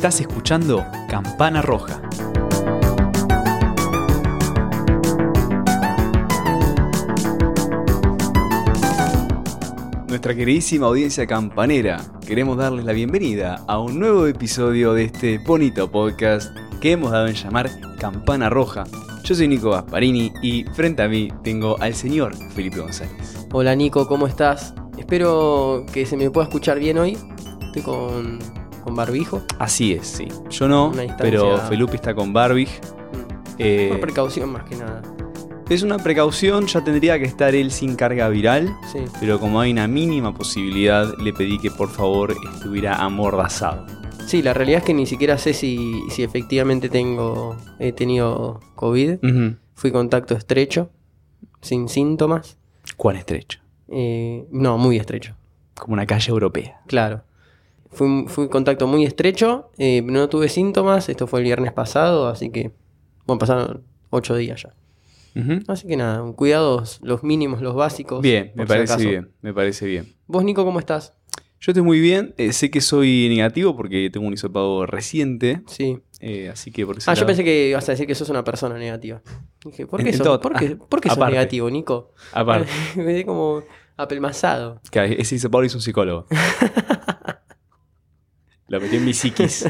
Estás escuchando Campana Roja. Nuestra queridísima audiencia campanera, queremos darles la bienvenida a un nuevo episodio de este bonito podcast que hemos dado en llamar Campana Roja. Yo soy Nico Gasparini y frente a mí tengo al señor Felipe González. Hola Nico, ¿cómo estás? Espero que se me pueda escuchar bien hoy. Estoy con, con barbijo. Así es, sí. Yo no, pero Felipe está con Barbie. Mm. Eh, Por precaución más que nada. es una precaución, ya tendría que estar él sin carga viral. Sí. Pero como hay una mínima posibilidad, le pedí que por favor estuviera amordazado. Sí, la realidad es que ni siquiera sé si, si efectivamente tengo, he tenido COVID. Fui contacto estrecho, sin síntomas. ¿Cuán estrecho? Eh, no, muy estrecho, Como una calle europea. claro. Fui, fui contacto muy estrecho, eh, no tuve síntomas. Esto fue el viernes pasado, así que. Bueno, pasaron ocho días ya. Así que nada, cuidados, los mínimos, los básicos. Bien, me si parece bien, me parece bien. Vos, Nico, ¿cómo estás? Yo estoy muy bien, eh, sé que soy negativo porque tengo un hisopado reciente, Sí. eh, así que por ese Ah, yo pensé que ibas a decir que sos una persona negativa. Dije, ¿por qué, sos, todo- ¿por qué, ah, por qué sos negativo, Nico? Aparte, Me quedé como apelmazado. que ese hisopado lo hizo un psicólogo. lo metió en mi psiquis.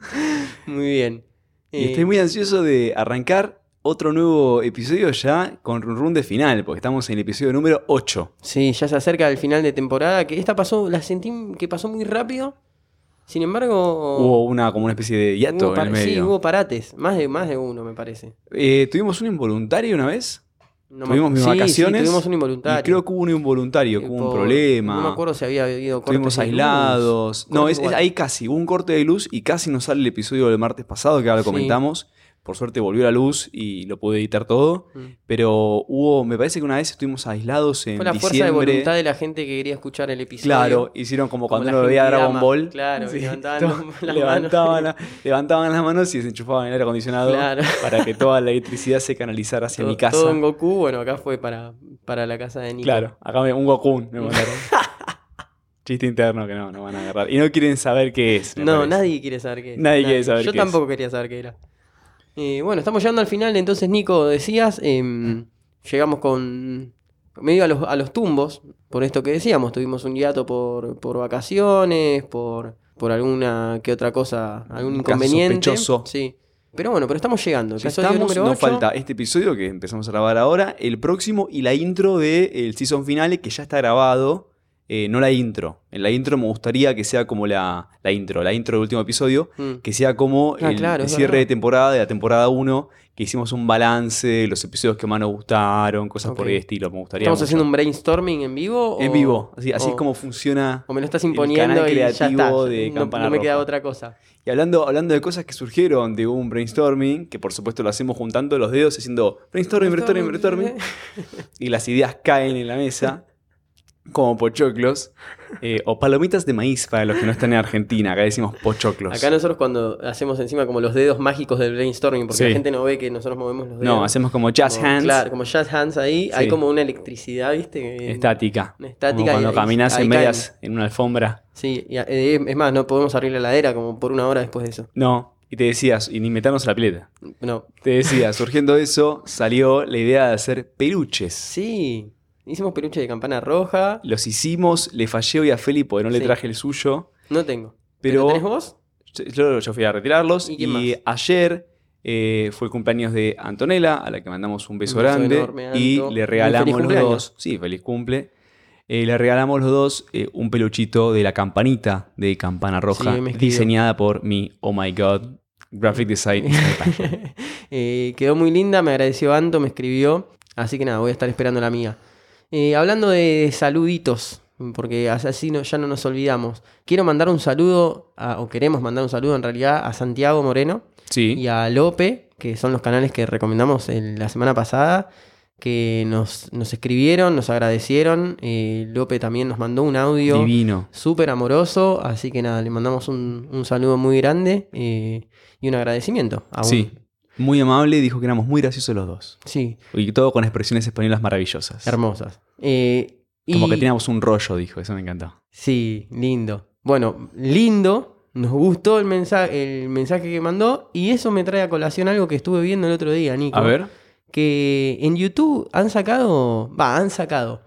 Muy bien. Y Eh, estoy muy ansioso de arrancar otro nuevo episodio ya con run run de final, porque estamos en el episodio número 8. Sí, ya se acerca el final de temporada. Que esta pasó, la sentí que pasó muy rápido. Sin embargo, Hubo una como una especie de hiato en el sí, hubo parates. Más de, más de uno, me parece. Eh, tuvimos un involuntario una vez. No Tuvimos mis sí, sí, vacaciones tuvimos un involuntario. Y creo que hubo un involuntario, que hubo un problema. No me acuerdo si había habido cortes Estuvimos de luz. aislados. No, es, es ahí casi. Hubo un corte de luz y casi nos sale el episodio del martes pasado, que ahora lo Sí. comentamos. Por suerte volvió la luz y lo pude editar todo. Mm. Pero hubo, me parece que una vez estuvimos aislados en Fue la fuerza de voluntad de la gente que quería escuchar el episodio. Claro, hicieron como Como cuando uno veía. Dragon Ball. Claro, levantaban todo- las- levantaban, manos. levantaban las manos y desenchufaban el aire acondicionado Claro. para que toda la electricidad se canalizara hacia todo, mi casa. todo en Goku, bueno, acá fue para, para la casa de Nico. Claro, acá me, un Goku me mandaron. Chiste interno que no, no van a agarrar. Y no quieren saber qué es. No, parece. nadie quiere saber qué es. Nadie quiere saber Yo qué es. tampoco quería saber qué era. Eh, bueno, estamos llegando al final, entonces Nico, decías, em, llegamos con medio a los, a los tumbos, por esto que decíamos, tuvimos un hiato por, por vacaciones, por, por alguna que otra cosa, algún Un caso inconveniente. sospechoso. Sí. Pero bueno, pero estamos llegando. Ya estamos, nos 8. falta este episodio que empezamos a grabar ahora, el próximo y la intro del season finale que ya está grabado. Eh, no la intro. En la intro me gustaría que sea como la, la intro, la intro del último episodio, Mm. que sea como Ah, el, claro, el cierre de temporada de la temporada 1, que hicimos un balance de los episodios que más nos gustaron, cosas por el estilo. Me gustaría. ¿Estamos mucho. haciendo un brainstorming en vivo? en o- vivo, así, así es como funciona. O me lo estás el imponiendo canal y ya está. creativo de no, no me queda Roja. otra cosa. Y hablando, hablando de cosas que surgieron de un brainstorming, que por supuesto lo hacemos juntando los dedos, haciendo brainstorming, brainstorming, brainstorming, y las ideas caen en la mesa, como pochoclos, eh, o palomitas de maíz para los que no están en Argentina, acá decimos pochoclos. Acá nosotros cuando hacemos encima como los dedos mágicos del brainstorming, porque Sí. la gente no ve que nosotros movemos los dedos. no, hacemos como jazz Como- hands, Claro, como jazz hands ahí, hay como una electricidad, ¿viste? Que- estática. Una estática como cuando y caminas en caen. medias en una alfombra. Sí, y, eh, es más, no podemos abrir la heladera como por una hora después de eso. No, y te decías, y ni meternos a la pileta. No. Te decía, surgiendo eso, salió la idea de hacer peluches. Sí, hicimos peluche de campana roja. Los hicimos, le fallé hoy a Feli porque no le Sí. traje el suyo. No tengo. Pero- ¿Tenés vos? Yo, yo fui a retirarlos ¿Y y, quién más? ayer eh, fue el cumpleaños de Antonella, a la que mandamos un beso Un beso grande. enorme, Anto. y Muy le regalamos feliz los cumpleaños. dos. Sí, feliz cumple. Eh, le regalamos los dos eh, un peluchito de la campanita de Campana Roja, Sí, me escribió. diseñada por mi Oh My God Graphic Design. Eh, quedó muy linda, me agradeció Anto, me escribió. Así que nada, voy a estar esperando la mía. Eh, hablando de saluditos, porque así no- ya no nos olvidamos. Quiero mandar un saludo, a- o queremos mandar un saludo en realidad, a Santiago Moreno sí, y a Lope, que son los canales que recomendamos el- la semana pasada, que nos, nos escribieron, nos agradecieron. Eh, Lope también nos mandó un audio divino. súper amoroso, así que nada, le mandamos un, un saludo muy grande eh, y un agradecimiento. aún. Sí, muy amable, dijo que éramos muy graciosos los dos. Sí, Y todo con expresiones españolas maravillosas. hermosas. Eh, Como y- que teníamos un rollo, dijo, eso me encantó. Sí, lindo. Bueno, lindo nos gustó el mensaje, el mensaje que mandó y eso me trae a colación algo que estuve viendo el otro día, Nico. A ver. Que en YouTube han sacado, va, han sacado.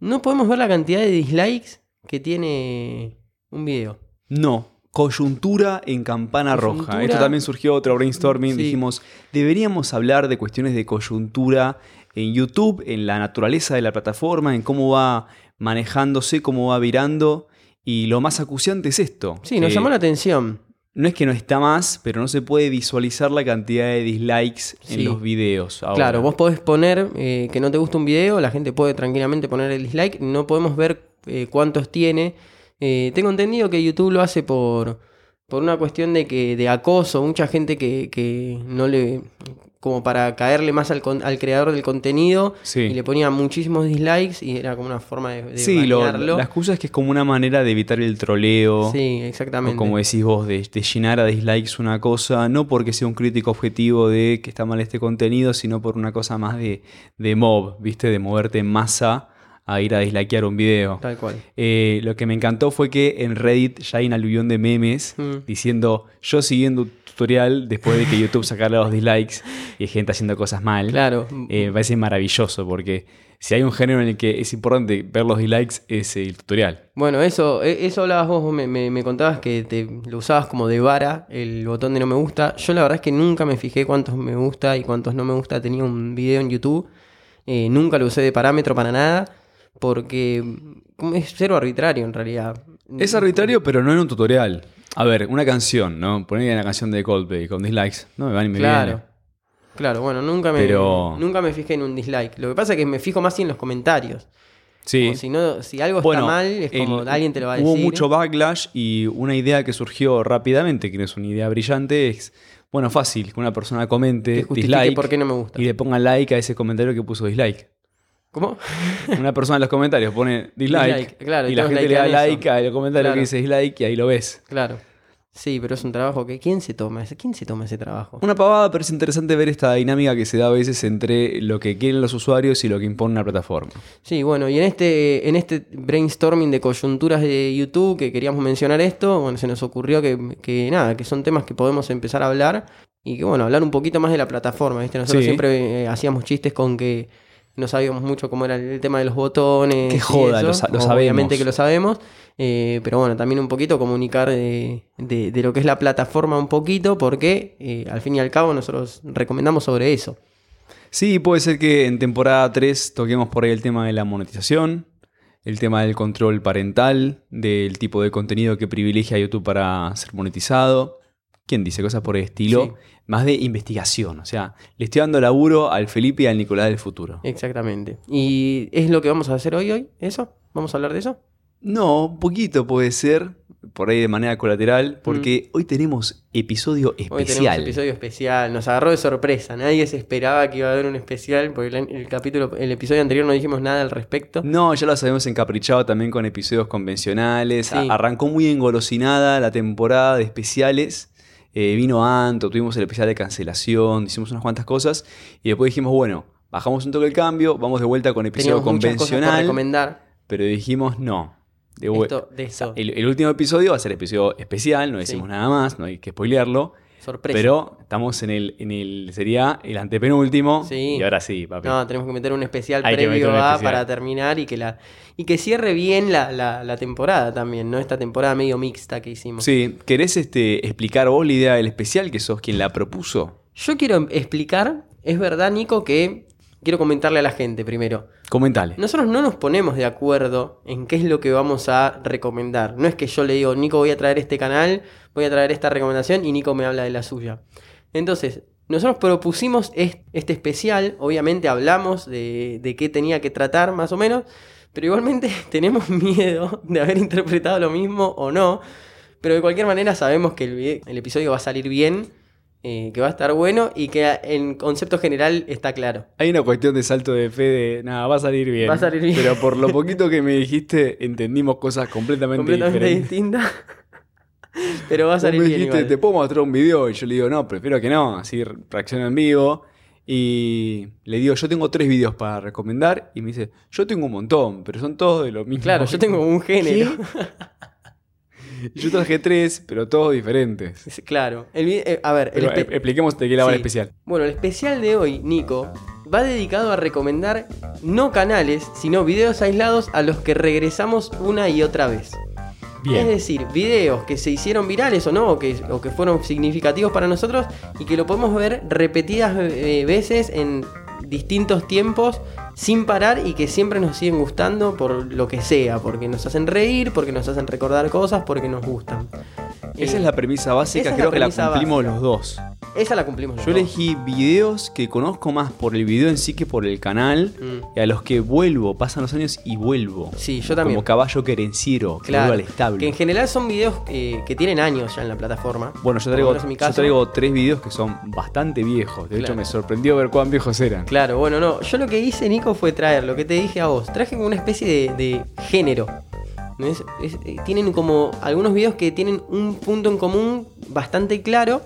No podemos ver la cantidad de dislikes que tiene un video. No. Coyuntura en campana roja. Esto también surgió otro brainstorming. Sí. Dijimos, deberíamos hablar de cuestiones de coyuntura en YouTube, en la naturaleza de la plataforma, en cómo va manejándose, cómo va virando. Y lo más acuciante es esto. Sí, nos llamó la atención. No es que no está más, pero no se puede visualizar la cantidad de dislikes Sí. en los videos. ahora. Claro, vos podés poner eh, que no te gusta un video, la gente puede tranquilamente poner el dislike, no podemos ver eh, cuántos tiene. Eh, tengo entendido que YouTube lo hace por, por una cuestión de que de acoso, mucha gente que, que no le como para caerle más al, con- al creador del contenido Sí. y le ponía muchísimos dislikes y era como una forma de, de Sí, lo- la excusa es que es como una manera de evitar el troleo. Sí, O exactamente. como decís vos, de, de llenar a dislikes una cosa, no porque sea un crítico objetivo de que está mal este contenido, sino por una cosa más de, de mob, ¿viste? De moverte en masa a ir a dislikear un video. Tal cual. Eh, lo que me encantó fue que en Reddit ya hay un aluvión de memes Mm. diciendo yo siguiendo un tutorial después de que YouTube sacara los dislikes y gente haciendo cosas mal. Claro. Eh, me parece maravilloso porque si hay un género en el que es importante ver los dislikes es el tutorial. Bueno, eso, e- eso hablabas vos, me, me- me contabas que te lo usabas como de vara, el botón de no me gusta. Yo la verdad es que nunca me fijé cuántos me gusta y cuántos no me gusta tenía un video en YouTube. Eh, nunca lo usé de parámetro para nada, porque mm, es cero arbitrario en realidad. Es arbitrario, pero no en un tutorial. A ver, una canción, ¿no? Poner una canción de Coldplay con dislikes. No me van y me Claro. viene. Claro, bueno, nunca me, Pero- nunca me fijé en un dislike. Lo que pasa es que me fijo más en los comentarios. Sí. Como si, no, si algo Bueno, está mal, es como el- alguien te lo va a decir. Hubo mucho backlash y una idea que surgió rápidamente, que no es una idea brillante, es, bueno, fácil, que una persona comente que dislike por qué no me gusta. y le ponga like a ese comentario que puso dislike. ¿Cómo? Una persona en los comentarios pone dislike, Dislike, claro, y y la gente le da like al comentario Claro. que dice dislike y ahí lo ves. Claro. Sí, pero es un trabajo que. ¿Quién se toma ese, ¿quién se toma ese trabajo? Una pavada, pero es interesante ver esta dinámica que se da a veces entre lo que quieren los usuarios y lo que impone una plataforma. Sí, bueno, y en este, en este brainstorming de coyunturas de YouTube que queríamos mencionar esto, bueno, se nos ocurrió que, que nada, que son temas que podemos empezar a hablar y que bueno, hablar un poquito más de la plataforma, ¿viste? Nosotros Sí. siempre eh, hacíamos chistes con que no sabíamos mucho cómo era el tema de los botones. Qué y joda, eso. lo lo Obviamente que lo sabemos, eh, pero bueno, también un poquito comunicar de, de- de lo que es la plataforma un poquito, porque eh, al fin y al cabo nosotros recomendamos sobre eso. Sí, puede ser que en temporada 3 toquemos por ahí el tema de la monetización, el tema del control parental, del tipo de contenido que privilegia YouTube para ser monetizado. ¿Quién dice cosas por el estilo? Sí. Más de investigación. O sea, le estoy dando laburo al Felipe y al Nicolás del futuro. Exactamente. ¿Y es lo que vamos a hacer hoy, hoy? ¿Eso? ¿Vamos a hablar de eso? No, un poquito puede ser, por ahí de manera colateral, porque hoy tenemos episodio Mm. Hoy tenemos especial. episodio especial. Nos agarró de sorpresa. Nadie se esperaba que iba a haber un especial, porque el, el capítulo, el episodio anterior no dijimos nada al respecto. No, ya los habíamos encaprichado también con episodios convencionales. Sí. A- Arrancó muy engolosinada la temporada de especiales. Eh, vino Anto, tuvimos el especial de cancelación, hicimos unas cuantas cosas. Y después dijimos, bueno, bajamos un toque el cambio, vamos de vuelta con episodio Teníamos muchas cosas por convencional. recomendar. Pero dijimos, no. De Esto, de esto. el, el último episodio va a ser episodio especial, no Sí. decimos nada más, no hay que spoilearlo. Sorpresa. Pero estamos en el, en el, sería el antepenúltimo. Sí. Y ahora sí, papi. No, tenemos que meter un especial Hay previo un especial. para terminar y que la y que cierre bien la, la- la temporada también, ¿no? Esta temporada medio mixta que hicimos. Sí, ¿querés este, explicar vos la idea del especial que sos quien la propuso? Yo quiero explicar, es verdad, Nico, que quiero comentarle a la gente primero. Comentale. Nosotros no nos ponemos de acuerdo en qué es lo que vamos a recomendar. No es que yo le digo, Nico, voy a traer este canal, voy a traer esta recomendación y Nico me habla de la suya. Entonces, nosotros propusimos es- este especial, obviamente hablamos de, de qué tenía que tratar más o menos, pero igualmente tenemos miedo de haber interpretado lo mismo o no. Pero de cualquier manera sabemos que el episodio va a salir bien, eh, que va a estar bueno y que en concepto general está claro. Hay una cuestión de salto de fe de, nada, va a salir bien. Va a salir bien. Pero por lo poquito que me dijiste, entendimos cosas completamente, completamente diferentes. distinta. Pero va a salir me bien dijiste, igual. te puedo mostrar un video y yo le digo, no, prefiero que no, así reacciono en vivo. Y le digo, yo tengo tres videos para recomendar. Y me dice, yo tengo un montón, pero son todos de lo mismo. Claro, yo tengo un género. Yo traje tres, pero todos diferentes. Es- Claro. El vi- eh, a ver, el Pero, espe- eh, expliquemos de qué la va el Sí. especial. Bueno, el especial de hoy, Nico, va dedicado a recomendar no canales, sino videos aislados a los que regresamos una y otra vez. Es decir, videos que se hicieron virales o no, o que, o que fueron significativos para nosotros y que lo podemos ver repetidas eh, veces en distintos tiempos sin parar y que siempre nos siguen gustando por lo que sea, porque nos hacen reír, porque nos hacen recordar cosas, porque nos gustan. Esa Eh, es la premisa básica, creo la que la cumplimos básica. los dos. Esa la cumplimos. Yo elegí videos que conozco más por el video en sí que por el canal Mm. y a los que vuelvo, pasan los años y vuelvo. Sí, yo también. Como caballo querenciero, que Claro, vuelve al establo. que en general son videos eh, que tienen años ya en la plataforma. Bueno, yo traigo, menos en mi yo traigo tres videos que son bastante viejos. De hecho, me sorprendió ver cuán viejos eran. Claro, bueno, no. Yo lo que hice, Nico, fue traer lo que te dije a vos. Traje como una especie de, de género. ¿No es? Es- eh, tienen como algunos videos que tienen un punto en común bastante claro,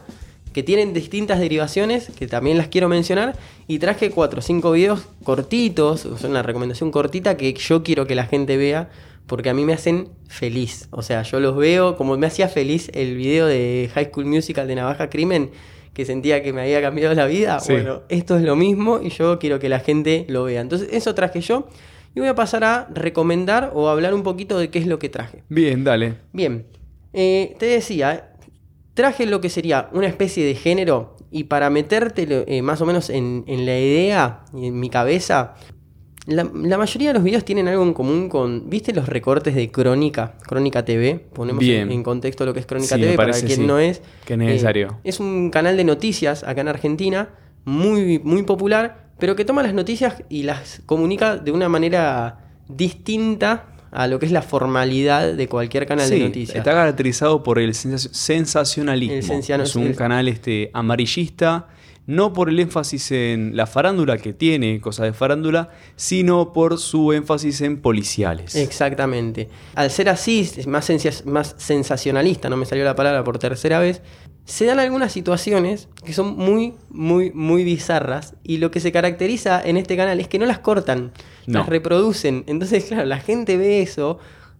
que tienen distintas derivaciones, que también las quiero mencionar. Y traje cuatro o cinco videos cortitos, o sea, una recomendación cortita que yo quiero que la gente vea. Porque a mí me hacen feliz. O sea, yo los veo como me hacía feliz el video de High School Musical de Navaja Crimen, que sentía que me había cambiado la vida. Sí. Bueno, esto es lo mismo y yo quiero que la gente lo vea. Entonces, eso traje yo. Y voy a pasar a recomendar o hablar un poquito de qué es lo que traje. Bien, dale. Bien, eh, te decía, traje lo que sería una especie de género y para meterte eh, más o menos en, en la idea, en mi cabeza, la, la mayoría de los videos tienen algo en común con, ¿viste los recortes de Crónica? Crónica TV, ponemos en, contexto lo que es Crónica Sí, TV para quien sí, no es. que es necesario. Eh, es un canal de noticias acá en Argentina, muy, muy popular, pero que toma las noticias y las comunica de una manera distinta a lo que es la formalidad de cualquier canal Sí, de noticias. está caracterizado por el sensaci- sensacionalismo. El es un canal este, amarillista, no por el énfasis en la farándula que tiene, cosas de farándula, sino por su énfasis en policiales. Exactamente. Al ser así, más, más sensacionalista, no me salió la palabra por tercera vez, se dan algunas situaciones que son muy, muy, muy bizarras y lo que se caracteriza en este canal es que no las cortan, No. las reproducen. Entonces, claro, la gente ve eso,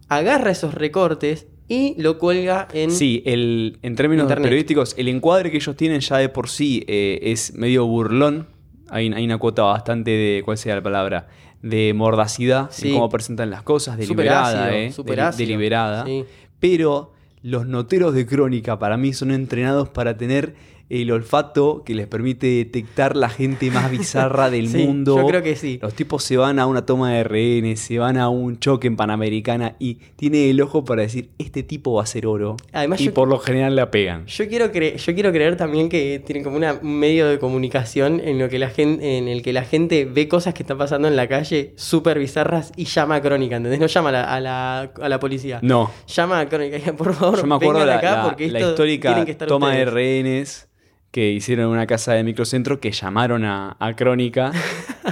agarra esos recortes y lo cuelga en... Sí, el, en términos Internet. periodísticos, el encuadre que ellos tienen ya de por sí eh, es medio burlón. Hay, hay una cuota bastante de, ¿cuál sea la palabra? De mordacidad Sí. en cómo presentan las cosas, deliberada, ácido, eh, deli- ácido. deliberada. Sí. Pero los noteros de crónica para mí son entrenados para tener el olfato que les permite detectar la gente más bizarra del Sí, mundo. yo creo que sí. Los tipos se van a una toma de rehenes, se van a un choque en Panamericana y tiene el ojo para decir, este tipo va a ser oro. Además, y yo- por lo general la pegan. Yo quiero, cre- yo quiero creer también que tienen como una- un medio de comunicación en, lo que la gente, en el que la gente ve cosas que están pasando en la calle súper bizarras y llama a crónica, ¿entendés? No llama a la, a la, a la policía. No. Llama a crónica. Por favor, Yo me acuerdo vengan acá la- porque la esto histórica tienen que estar toma de rehenes que hicieron una casa de microcentro que llamaron a, a Crónica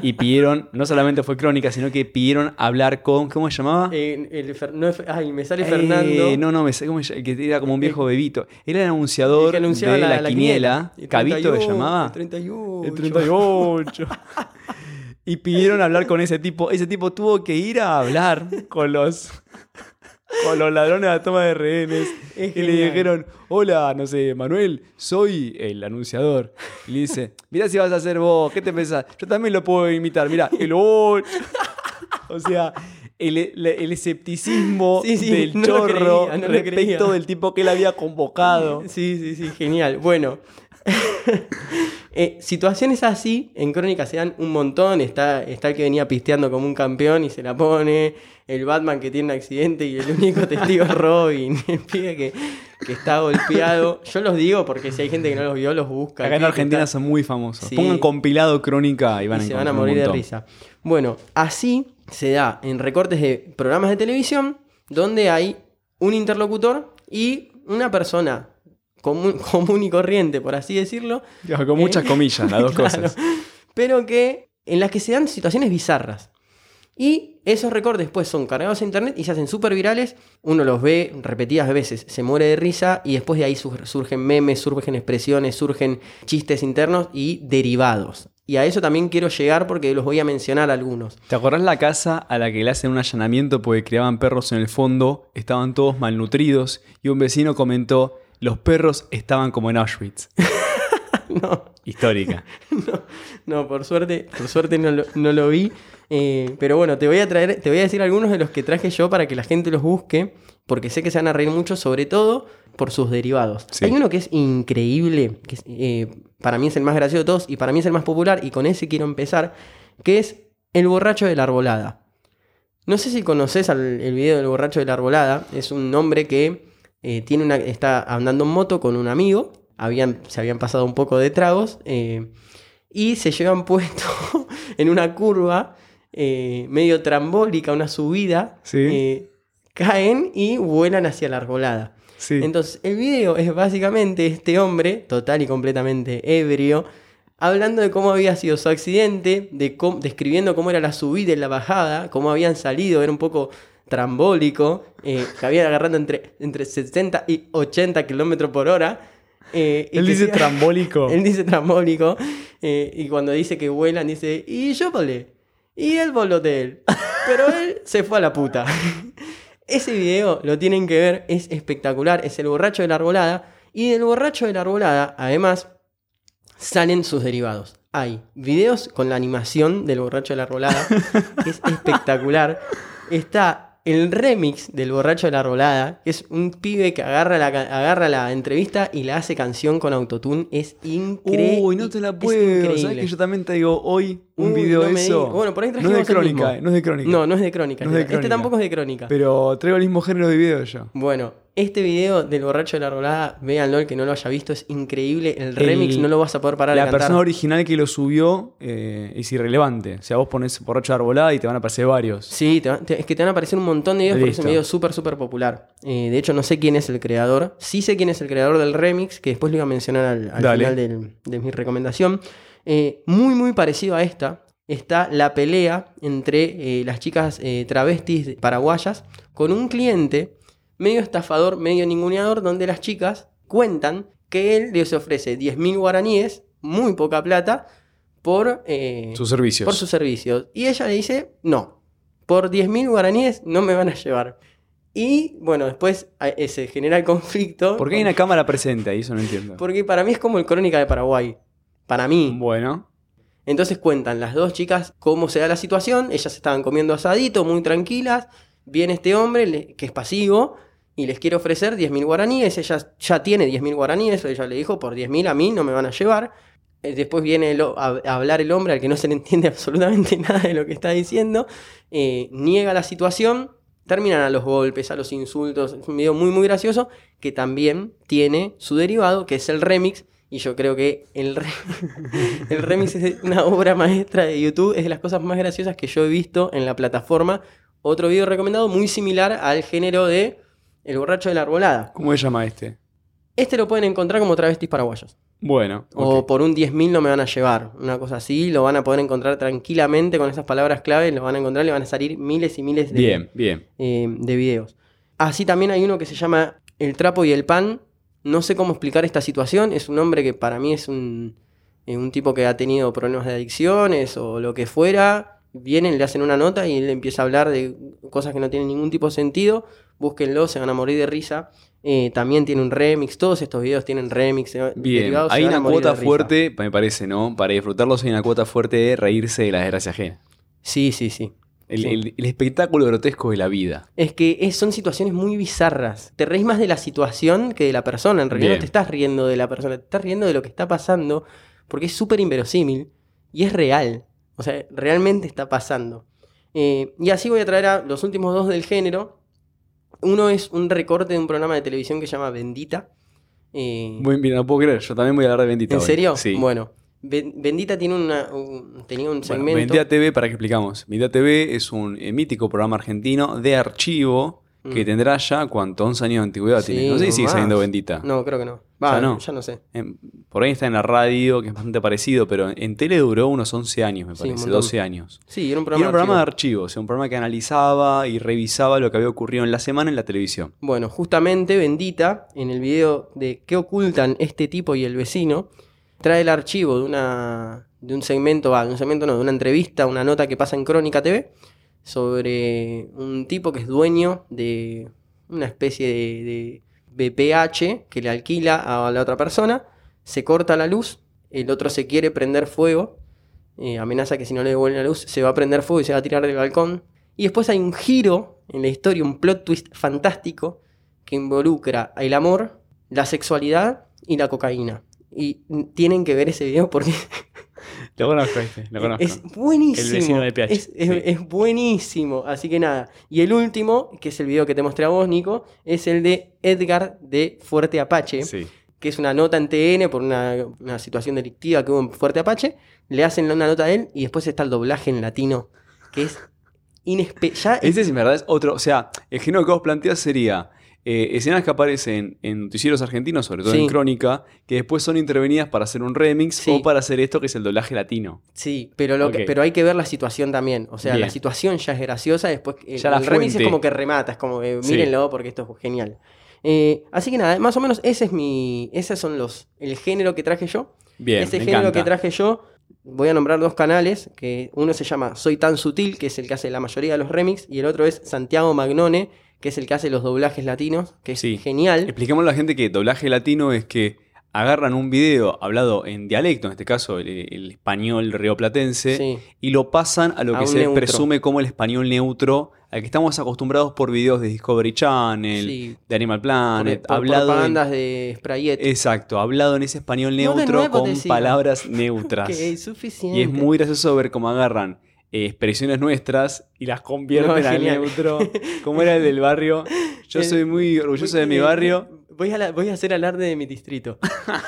y pidieron, no solamente fue Crónica, sino que pidieron hablar con, ¿cómo se llamaba? Eh, el Fer- no es- ay, me sale Eh, Fernando. no, no, me sé cómo se que era como un viejo bebito. Era el anunciador el de la, quiniela. El Cabito se 31, llamaba. El 38. El 38. y pidieron hablar con ese tipo. Ese tipo tuvo que ir a hablar con los con los ladrones la toma de rehenes. Es y le dijeron, hola, no sé, Manuel, soy el anunciador. Y le dice, mirá si vas a ser vos, ¿qué te pensás? Yo también lo puedo imitar, mirá, el 8. O sea, el, el- el escepticismo Sí, sí, del no chorro creía, no lo respecto del tipo que él había convocado. Sí, sí, sí, genial. Bueno, eh, situaciones así en Crónica se dan un montón. Está, está el que venía pisteando como un campeón y se la pone. El Batman que tiene un accidente y el único testigo es Robin. El pibe que, que está golpeado. Yo los digo porque si hay gente que no los vio, los busca. Acá en Argentina está- son muy famosos. Sí. Pongan compilado crónica y van a y se van a morir de risa. Bueno, así se da en recortes de programas de televisión donde hay un interlocutor y una persona común, común y corriente, por así decirlo. Con muchas Eh, comillas, las dos claro, cosas. Pero que en las que se dan situaciones bizarras. Y esos recortes después son cargados a internet y se hacen súper virales. Uno los ve repetidas veces, se muere de risa y después de ahí sur- surgen memes, surgen expresiones, surgen chistes internos y derivados. Y a eso también quiero llegar porque los voy a mencionar algunos. ¿Te acordás la casa a la que le hacen un allanamiento porque criaban perros en el fondo? Estaban todos malnutridos y un vecino comentó, los perros estaban como en Auschwitz. no, Histórica. no, no, por suerte, por suerte no lo, no lo vi. Eh, pero bueno, te voy a traer, te voy a decir algunos de los que traje yo para que la gente los busque, porque sé que se van a reír mucho, sobre todo por sus derivados. Sí. Hay uno que es increíble, que es, eh, para mí es el más gracioso de todos y para mí es el más popular, y con ese quiero empezar, que es el borracho de la arbolada. No sé si conoces al- el video del borracho de la arbolada. Es un hombre que eh, tiene una, está andando en moto con un amigo. Habían, se habían pasado un poco de tragos. eh, y se llevan puesto en una curva eh, medio trambólica, una subida. Sí. caen y vuelan hacia la arbolada. Sí. Entonces, el video es básicamente este hombre, total y completamente ebrio, hablando de cómo había sido su accidente, de cómo- describiendo cómo era la subida y la bajada, cómo habían salido, era un poco trambólico, eh, que habían agarrando entre, entre 60 y 80 kilómetros por hora. eh, Él dice trambólico. Él dice trambólico, eh, y cuando dice que vuelan, dice, y yo volé, y él voló de él, pero él se fue a la puta. Ese video lo tienen que ver, es espectacular, es el borracho de la arbolada. Y del borracho de la arbolada, además, salen sus derivados. Hay videos con la animación del borracho de la arbolada, que es espectacular. Está el remix del borracho de la arbolada, que es un pibe que agarra la, agarra la entrevista y la hace canción con autotune. Es increíble. Uy, no te la puedo. ¿Sabes que yo también te digo hoy un Uy, video de eso? Bueno, por ahí no es de crónica, eh, no es de crónica. No, no es de crónica. No es de Este crónica. tampoco es de crónica. Pero traigo el mismo género de video yo. Bueno, este video del borracho de la arbolada, véanlo, el que no lo haya visto, es increíble. El remix no lo vas a poder parar La persona original que lo subió eh, es irrelevante. O sea, vos pones borracho de arbolada y te van a aparecer varios. Sí, te va- te- es que te van a aparecer un montón de videos porque es un video súper, súper popular. Eh, de hecho, no sé quién es el creador. Sí sé quién es el creador del remix, que después lo iba a mencionar al, final del- de mi recomendación. Eh, muy, muy parecido a esta, está la pelea entre eh, las chicas eh, travestis paraguayas con un cliente medio estafador, medio ninguneador, donde las chicas cuentan que él les ofrece 10.000 guaraníes, muy poca plata, por... eh, Sus servicios. por sus servicios. Y ella le dice, no, por 10.000 guaraníes no me van a llevar. Y bueno, después eh, se genera el conflicto. ¿Por qué hay una cámara presente ahí? Eso no entiendo. Porque para mí es como el Crónica de Paraguay. Para mí. Bueno. Entonces cuentan las dos chicas cómo se da la situación. Ellas estaban comiendo asadito, muy tranquilas. Viene este hombre que es pasivo y les quiere ofrecer 10.000 guaraníes. Ella ya tiene 10.000 guaraníes. Ella le dijo, por 10.000 a mí no me van a llevar. Eh, Después viene a, hablar el hombre al que no se le entiende absolutamente nada de lo que está diciendo. Eh, niega la situación. Terminan a los golpes, a los insultos. Es un video muy, muy gracioso que también tiene su derivado, que es el remix. Y yo creo que el, el remix es una obra maestra de YouTube. Es de las cosas más graciosas que yo he visto en la plataforma. Otro video recomendado muy similar al género de El borracho de la arbolada. ¿Cómo se llama este? Este lo pueden encontrar como travestis paraguayos. Bueno. O por un 10.000 no me van a llevar. Una cosa así. Lo van a poder encontrar tranquilamente con esas palabras clave. Lo van a encontrar. Le van a salir miles y miles de, Bien, bien. eh, de videos. Así también hay uno que se llama El trapo y el pan. No sé cómo explicar esta situación. Es un hombre que para mí es un, eh, un tipo que ha tenido problemas de adicciones o lo que fuera. Vienen, le hacen una nota y él empieza a hablar de cosas que no tienen ningún tipo de sentido. Búsquenlo, se van a morir de risa. Eh, también tiene un remix. Todos estos videos tienen remix. eh, Bien. derivados, Hay una cuota risa. fuerte, me parece, ¿no? Para disfrutarlos hay una cuota fuerte de reírse de la desgracia ajena. Sí, sí, sí. El, Sí. el- el espectáculo grotesco de la vida. Es que es- son situaciones muy bizarras. Te reís más de la situación que de la persona. En realidad Bien. no te estás riendo de la persona, te estás riendo de lo que está pasando porque es súper inverosímil y es real. O sea, realmente está pasando. Eh, y así voy a traer a los últimos dos del género. Uno es un recorte de un programa de televisión que se llama Bendita. Eh, Muy bien, no puedo creer. Yo también voy a hablar de Bendita. ¿En hoy. serio? Sí. Bueno, Ben- Bendita tiene una, un- tenía un Bueno, segmento. Bendita TV, para que explicamos. Bendita TV es un eh, mítico programa argentino de archivo que Mm. tendrá ya, ¿cuánto? 11 años de antigüedad Sí, tiene. No sé si sigue saliendo Bendita. No, creo que no. Ya Va, no. ya no sé. En- por ahí está en la radio, que es bastante parecido, pero en tele duró unos 11 años, me Sí, parece, montón. 12 años. Sí, era un Y programa, era un programa de archivo. archivo, o sea, un programa que analizaba y revisaba lo que había ocurrido en la semana en la televisión. Bueno, justamente Bendita, en el video de ¿Qué ocultan este tipo y el vecino? Trae el archivo de una, de un segmento, va, de un segmento no, de una entrevista, una nota que pasa en Crónica TV sobre un tipo que es dueño de una especie de, de BPH que le alquila a la otra persona, se corta la luz, el otro se quiere prender fuego, eh, amenaza que si no le devuelve la luz se va a prender fuego y se va a tirar del balcón. Y después hay un giro en la historia, un plot twist fantástico que involucra el amor, la sexualidad y la cocaína. Y tienen que ver ese video porque Lo conozco este, lo conozco. es buenísimo. El vecino de PH, Es, es- sí. es buenísimo. Así que nada. Y el último, que es el video que te mostré a vos, Nico, es el de Edgar de Fuerte Apache, Sí. que es una nota en TN por una, una situación delictiva que hubo en Fuerte Apache. Le hacen una nota a él y después está el doblaje en latino, que es inesperado. Ese es en verdad es otro. O sea, el género que vos planteas sería eh, escenas que aparecen en noticieros argentinos, sobre todo Sí. en Crónica, que después son intervenidas para hacer un remix Sí. o para hacer esto que es el doblaje latino. Sí, pero, lo que- pero hay que ver la situación también. O sea, Bien. la situación ya es graciosa, después el, Ya la el remix es como que remata, es como que Sí. mírenlo porque esto es genial. Eh, así que nada, más o menos ese es mi. Ese son los. el género que traje yo. Bien, ese me género encanta. que traje yo. Voy a nombrar dos canales, que uno se llama Soy tan sutil, que es el que hace la mayoría de los remix, y el otro es Santiago Magnone, que es el que hace los doblajes latinos, que es Sí. genial. Expliquémosle a la gente que doblaje latino es que agarran un video hablado en dialecto, en este caso el, el español rioplatense, Sí. y lo pasan a lo A que se neutro. presume como el español neutro, al que estamos acostumbrados por videos de Discovery Channel, Sí. de Animal Por, Planet, por hablado en- de Sprayet. Exacto, hablado en ese español neutro con palabras neutras. suficiente. y es muy gracioso ver cómo agarran eh, expresiones nuestras y las convierten No, al neutro. Como era el del barrio. Yo soy muy orgulloso de mi barrio. Voy a, la- voy a hacer alarde de mi distrito.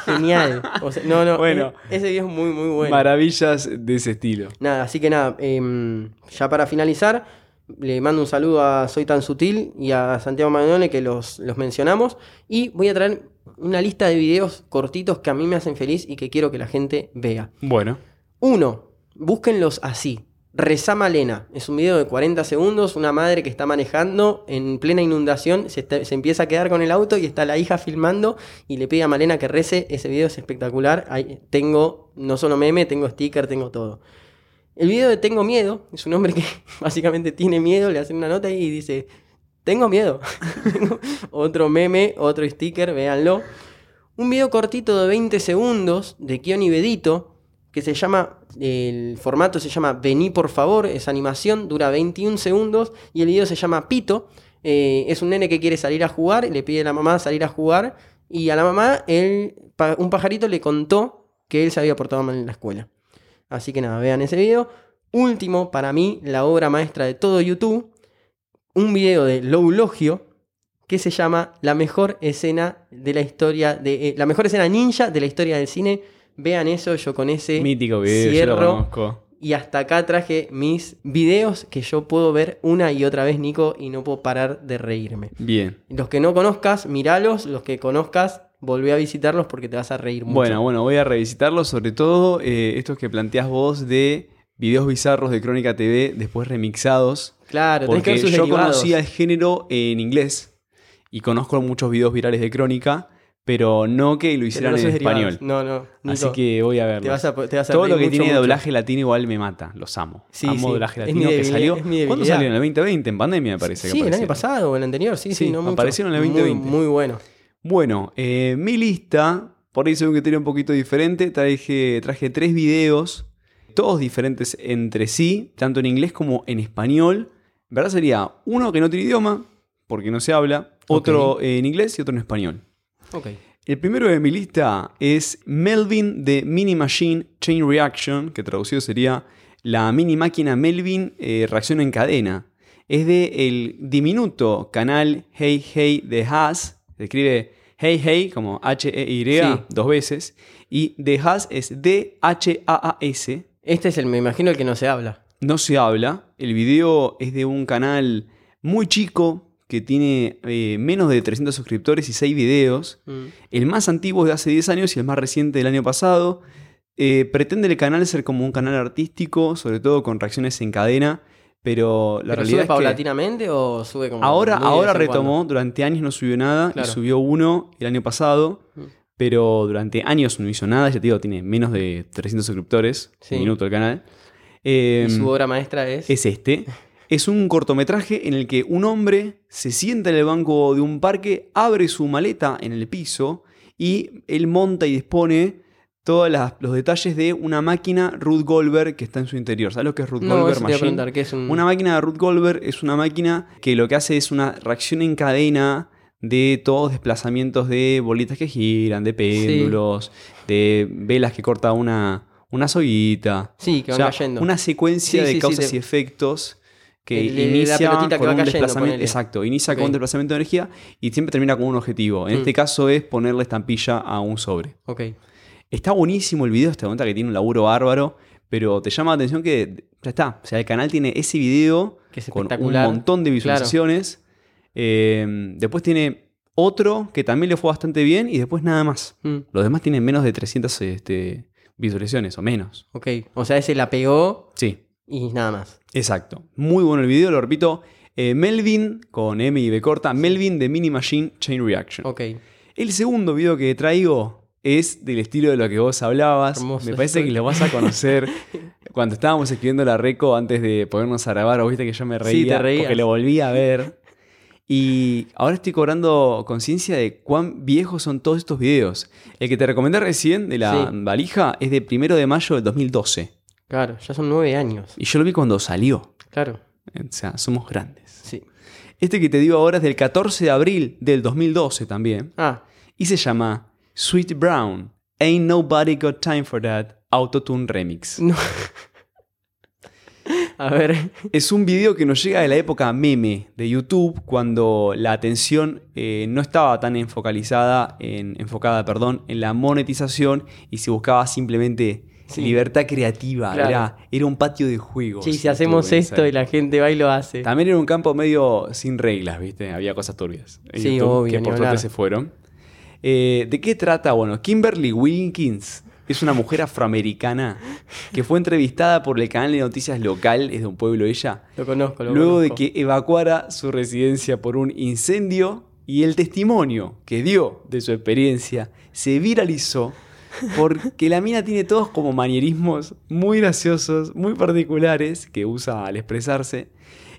Genial. O sea, no, no. Bueno. e- ese video es muy, muy bueno. Maravillas de ese estilo. Nada, así que nada. em, ya para finalizar, le mando un saludo a Soy Tan Sutil y a Santiago Magnone que los, los mencionamos. Y voy a traer una lista de videos cortitos que a mí me hacen feliz y que quiero que la gente vea. Bueno, Uno, búsquenlos así. Rezá Malena. Es un video de 40 segundos. Una madre que está manejando en plena inundación. Se, empieza a quedar con el auto y está la hija filmando y le pide a Malena que rece. Ese video es espectacular. Ahí tengo no solo meme, tengo sticker, tengo todo. El video de Tengo Miedo es un hombre que básicamente tiene miedo. Le hacen una nota y dice: Tengo miedo. Otro meme, otro sticker, véanlo. Un video cortito de 20 segundos de Kion y Bedito que se llama, el formato se llama Vení por favor, es animación, dura 21 segundos y el video se llama Pito. Eh, es un nene que quiere salir a jugar, le pide a la mamá salir a jugar y a la mamá él, un pajarito le contó que él se había portado mal en la escuela. Así que nada, vean ese video. Último, para mí, la obra maestra de todo YouTube, un video de Loulogio que se llama La mejor escena de la historia de eh, la mejor escena ninja de la historia del cine. Vean eso, yo con ese mítico video, yo lo cierro. conozco. Y hasta acá traje mis videos que yo puedo ver una y otra vez, Nico, y no puedo parar de reírme. Bien. Los que no conozcas, miralos. Los que conozcas, volvé a visitarlos porque te vas a reír mucho. Bueno, bueno, voy a revisitarlo, sobre todo eh, estos que planteas vos de videos bizarros de Crónica TV, después remixados. claro, tenés que Porque ver sus yo derivados. conocía el género en inglés y conozco muchos videos virales de Crónica, pero no que lo hicieran no en español. No, no. Así Nico, que voy a verlo. te vas a, te vas a Todo lo que mucho, tiene mucho. doblaje latino igual me mata, los amo. Sí, amo sí, doblaje latino que salió. ¿Cuándo salió? ¿En el 2020? En pandemia me parece. que Sí, el año pasado o el anterior, sí, sí, Sí, no mucho. apareció en el Muy- 2020. Muy, bueno. Bueno, eh, mi lista, por ahí soy un criterio un poquito diferente. Traje, traje tres videos, todos diferentes entre sí, tanto en inglés como en español. En verdad sería uno que no tiene idioma, porque no se habla, otro en inglés y otro en español. El primero de mi lista es Melvin de Mini Machine Chain Reaction, que traducido sería la mini máquina Melvin eh, reacción en cadena. Es de el diminuto canal Hey Hey de Haas. Se escribe Hey Hey como H-E-Y Sí. dos veces. Y de Haas es D-H-A-A-S. Este es el, me imagino, el que no se habla. No se habla. El video es de un canal muy chico que tiene eh, menos de 300 suscriptores y 6 videos. Mm. El más antiguo es de hace 10 años y el más reciente del año pasado. Eh, pretende el canal ser como un canal artístico, sobre todo con reacciones en cadena, pero la ¿Pero realidad sube es que paulatinamente o sube como.? ahora, ahora retomó, cuando? durante años no subió nada Claro. y subió uno el año pasado. Mm. pero durante años no hizo nada. Ya te digo, tiene menos de 300 suscriptores, Sí. un minuto el canal. Eh, Y su obra maestra es. es este. Es un cortometraje en el que un hombre se sienta en el banco de un parque, abre su maleta en el piso y él monta y dispone todos los detalles de una máquina Ruth Goldberg que está en su interior. ¿Sabes lo que es Ruth no, Goldberg Machine? ¿qué es un. Una máquina de Ruth Goldberg es una máquina que lo que hace es una reacción en cadena de todos desplazamientos de bolitas que giran, de péndulos, de velas que corta una, una soguita. Sí, que O van sea, cayendo. Una secuencia Sí, de sí, causas y efectos que El- el- la inicia que con va un cayendo, desplazamiento. ponele. Exacto, inicia con un desplazamiento de energía y siempre termina con un objetivo. En Mm. este caso es ponerle estampilla a un sobre. Ok. Está buenísimo el video, te cuenta que tiene un laburo bárbaro, pero te llama la atención que ya está. O sea, el canal tiene ese video Que es con un montón de visualizaciones. Eh, después tiene otro que también le fue bastante bien y después nada más. Mm, Los demás tienen menos de 300 este, visualizaciones o menos. ok. O sea, ese la pegó Sí, y nada más. exacto. Muy bueno el video, lo repito. Eh, Melvin, con M y B corta, Melvin de Mini Machine Chain Reaction. Ok. El segundo video que traigo es del estilo de lo que vos hablabas. Hermoso Me parece estoy. que lo vas a conocer cuando estábamos escribiendo la reco antes de ponernos a grabar. o Viste que yo me reía Sí, te reías. porque lo volví a ver. Y ahora estoy cobrando conciencia de cuán viejos son todos estos videos. El que te recomendé recién de la Sí. valija es de primero de mayo del 2012. Claro, ya son nueve años. Y yo lo vi cuando salió. Claro. O sea, somos grandes. Sí. Este que te digo ahora es del 14 de abril del 2012 también. Ah, Y se llama Sweet Brown. Ain't Nobody Got Time for That. Autotune Remix. no. A ver. Es un video que nos llega de la época meme de YouTube, cuando la atención eh, no estaba tan enfocalizada, en, enfocada perdón, en la monetización y se buscaba simplemente Sí. libertad creativa. Claro. Era, era un patio de juegos. Sí, si hacemos esto y la gente va y lo hace. También era un campo medio sin reglas, ¿viste? Había cosas turbias. en Sí, YouTube, obvio, Que por suerte se fueron. Eh, ¿De qué trata? Bueno, Kimberly Wilkins es una mujer afroamericana que fue entrevistada por el canal de noticias local, es de un pueblo ella, Lo conozco, lo luego de que evacuara su residencia por un incendio y el testimonio que dio de su experiencia se viralizó porque la mina tiene todos como manierismos muy graciosos, muy particulares que usa al expresarse.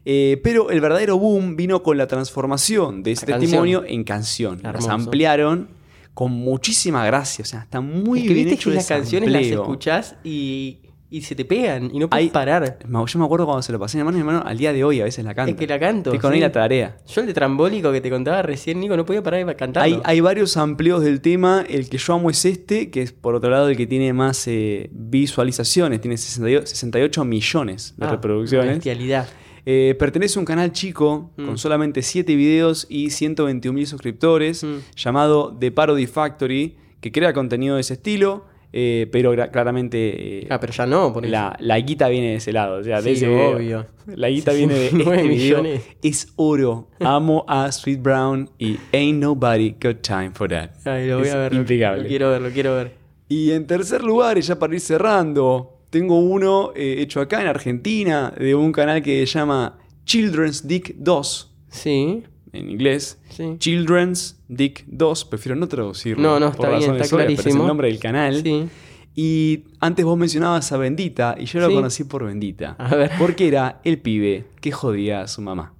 Eh, pero el verdadero boom vino con la transformación de ese La testimonio en canción. Las ampliaron con muchísima gracia. O sea, está muy Es que bien viste hecho que las canciones las escuchás y, y se te pegan y no puedes Hay- parar. Yo me acuerdo cuando se lo pasé en la mano, mi hermano, al día de hoy a veces la canto. Es que la canto. Estoy con sí. él la tarea. Yo el de trambólico que te contaba recién, Nico, no podía parar de cantarlo. Hay, hay varios amplios del tema. El que yo amo es este, que es por otro lado el que tiene más eh, visualizaciones. Tiene 68, 68 millones de Ah, reproducciones. Bestialidad. Eh, pertenece a un canal chico Mm. con solamente 7 videos y 121 mil suscriptores, Mm. llamado The Parody Factory, que crea contenido de ese estilo, eh, pero claramente eh, Ah, pero ya no, por la, la guita viene de ese lado. O sea, de Sí, ese video. obvio. La guita viene de este 69 video. millones. Es oro. Amo a Sweet Brown y Ain't Nobody Got Time for That. Ay, lo voy Es a ver. lo- impecable. Lo quiero ver, lo quiero ver. Y en tercer lugar, y ya para ir cerrando, tengo uno eh, hecho acá en Argentina de un canal que se llama Children's Dick 2, Sí, en inglés. sí. Children's Dick 2, prefiero no traducirlo. No, no, por está bien, razones está pero es clarísimo. el nombre del canal. Sí. Y antes vos mencionabas a Bendita, y yo lo Sí. conocí por Bendita. A ver. Porque era el pibe que jodía a su mamá.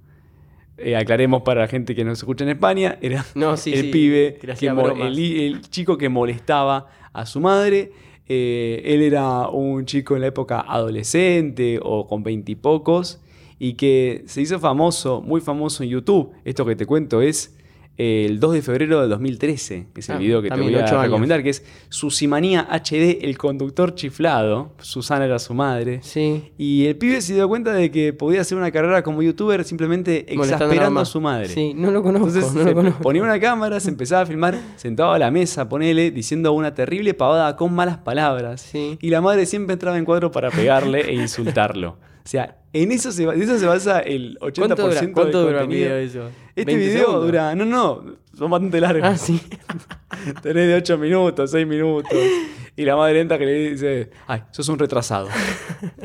Eh, aclaremos para la gente que nos escucha en España, era No, sí, el sí, pibe, que el chico que molestaba a su madre. Eh, él era un chico en la época adolescente o con veintipocos y que se hizo famoso, muy famoso en YouTube. Esto que te cuento es eh, el 2 de febrero de 2013, que es el Ah, video que te voy a años. recomendar, que es Susimanía HD, el conductor chiflado. Susana era su madre. Sí. Y el pibe se dio cuenta de que podía hacer una carrera como youtuber simplemente Molestando exasperando a su madre. Sí, no lo conozco, Entonces no se lo conozco. ponía una cámara, se empezaba a filmar sentado a la mesa, ponele, diciendo una terrible pavada con malas palabras. Sí. Y la madre siempre entraba en cuadro para pegarle e insultarlo. O sea, en eso se, eso basa el 80% ¿Cuánto dura, del cuánto dura contenido. video de eso? Este 20 video segundos. dura, no, no, son bastante largos. Ah, sí. Tenés de 8 minutos, 6 minutos. Y la madre entra que le dice, ay, sos un retrasado.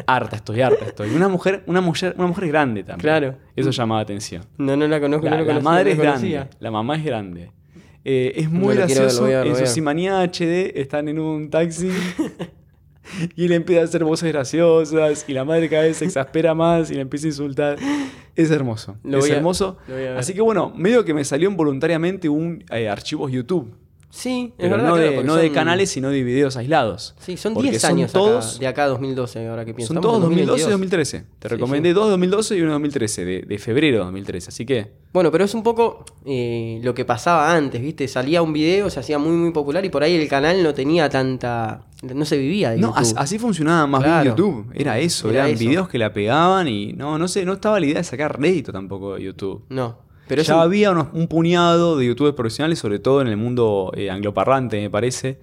harta estoy, harta estoy. Una mujer, una mujer, una mujer grande también. Claro. Eso llamaba atención. No, no la conozco, La, no lo la conocía, madre no es grande, la mamá es grande. Eh, es muy No gracioso. ver, en su. Simanía HD están en un taxi. y él empieza a hacer voces graciosas. Y la madre cada vez se exaspera más y le empieza a insultar. Es hermoso. Lo es a- hermoso. lo. Así que bueno, medio que me salió involuntariamente un eh, archivos YouTube. Sí, es Pero verdad, no, claro, de, canales, sino de videos aislados. Sí, son Porque 10 son años acá- todos- de acá a 2012, ahora que pienso. Son todos en 2012 y 2022. 2013. Te recomendé sí. dos de 2012 y uno de 2013, de, de febrero de 2013. Así que, Bueno, pero es un poco eh, lo que pasaba antes, ¿viste? Salía un video, se hacía muy, muy popular y por ahí el canal no tenía tanta. No se vivía de no, YouTube. así funcionaba más Claro. bien YouTube. Era eso, Era eran eso. videos que la pegaban y no, no sé, no estaba la idea de sacar rédito tampoco de YouTube. No. Pero ya un- había unos- un puñado de youtubers profesionales, sobre todo en el mundo eh, angloparlante, me parece.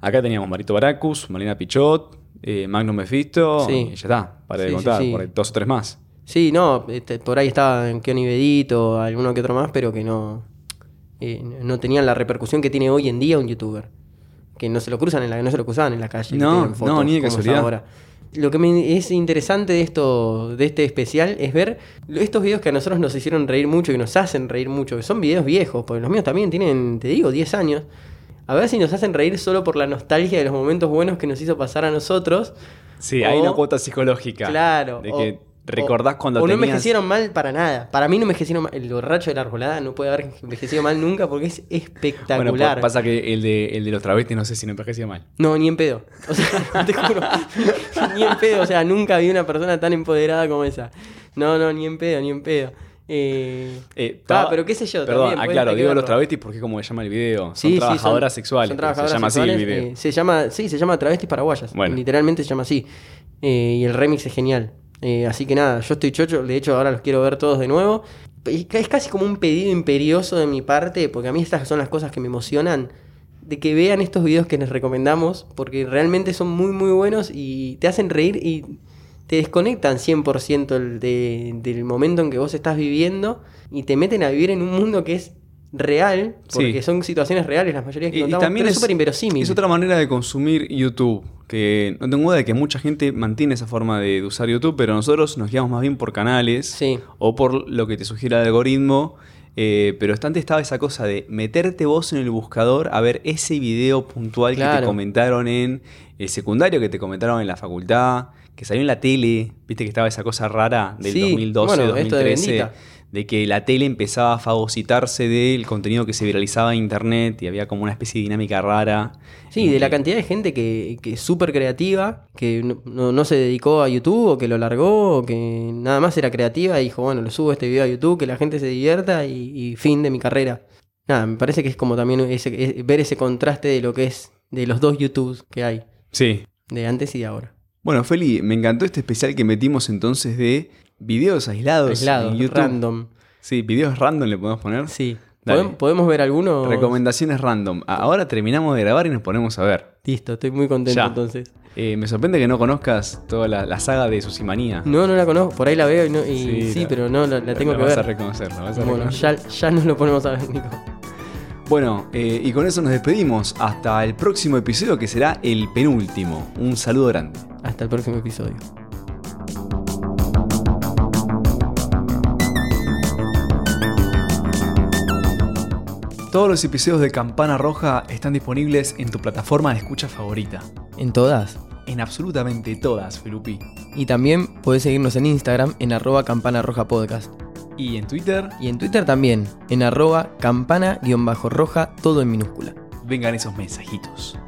Acá teníamos Marito Baracus, Malena Pichot, eh, Magnum Mephisto, Sí. y ya está, para de Sí, contar, sí. por ahí dos o tres más. Sí, no, este, por ahí estaba en Keoni Bedito, alguno que otro más, pero que no, eh, no tenían la repercusión que tiene hoy en día un youtuber. Que no se lo cruzan en la, no se lo cruzaban en la calle. No, fotos, no, ni de casualidad. ahora. Lo que me es interesante de esto, de este especial, es ver estos videos que a nosotros nos hicieron reír mucho y nos hacen reír mucho, que son videos viejos, porque los míos también tienen, te digo, 10 años. A ver si nos hacen reír solo por la nostalgia de los momentos buenos que nos hizo pasar a nosotros. Sí, hay O- una cuota psicológica. Claro. De o- recordás cuando o no tenías... envejecieron mal para nada. Para mí no envejecieron mal. El borracho de la arbolada no puede haber envejecido mal nunca porque es espectacular. Bueno, pa- pasa que el de, el de los travestis no sé si no envejecía mal. No, ni en pedo. O sea, te juro. ni en pedo. O sea, nunca vi una persona tan empoderada como esa. No, no, ni en pedo, ni en pedo. Eh, Eh, ah, pero qué sé yo. Perdón, también, aclaro, que digo los travestis porque es como se llama el video. Son Sí, trabajadoras son- sexuales. son trabajadoras se llama así el video. eh, se llama, sí, se llama Travestis Paraguayas. Bueno. Literalmente se llama así. Y el remix es genial. Eh, así que nada, yo estoy chocho. De hecho, ahora los quiero ver todos de nuevo. Es ca- es casi como un pedido imperioso de mi parte, porque a mí estas son las cosas que me emocionan. De que vean estos videos que les recomendamos, porque realmente son muy, muy buenos y te hacen reír y te desconectan 100% el de- del momento en que vos estás viviendo y te meten a vivir en un mundo que es real, porque Sí. son situaciones reales las mayorías que Y, y contamos, también pero es, súper inverosímil. es otra manera de consumir YouTube. Que no tengo duda de que mucha gente mantiene esa forma de, usar YouTube, pero nosotros nos guiamos más bien por canales Sí. o por lo que te sugiere el algoritmo. eh, pero antes estaba esa cosa de meterte vos en el buscador a ver ese video puntual que te comentaron en el secundario, que te comentaron en la facultad, que salió en la tele. Viste que estaba esa cosa rara del Sí, 2012, bueno, esto de 2013. De que la tele empezaba a fagocitarse del contenido que se viralizaba en internet y había como una especie de dinámica rara. Sí, de la cantidad de gente que, que es súper creativa, que no, no- no se dedicó a YouTube o que lo largó o que nada más era creativa y dijo, bueno, lo subo este video a YouTube, que la gente se divierta y, y fin de mi carrera. Nada, me parece que es como también ese- es- ver ese contraste de lo que es de los dos YouTubes que hay, Sí. de antes y de ahora. Bueno, Feli, me encantó este especial que metimos entonces de videos aislados Aislado, en YouTube. random. Sí, videos random le podemos poner. Sí. Dale. ¿Podem- ¿Podemos ver alguno? Recomendaciones random. A- Ahora terminamos de grabar y nos ponemos a ver. Listo, estoy muy contento Ya. entonces. Eh, me sorprende que no conozcas toda la, la saga de Susimanía. No, no la conozco, por ahí la veo y, no- y Sí, sí, la- pero no, la, la tengo La que vas a ver. reconocer, la vas a Bueno, reconocer. ya, ya nos lo ponemos a ver, Nico. Bueno, eh, y con eso nos despedimos. Hasta el próximo episodio que será el penúltimo. Un saludo grande. Hasta el próximo episodio. Todos los episodios de Campana Roja están disponibles en tu plataforma de escucha favorita. En todas. En absolutamente todas, Felupi. Y también podés seguirnos en Instagram en arroba campana roja podcast. Y en Twitter, Y en Twitter también, en arroba campana-roja, todo en minúscula. vengan esos mensajitos.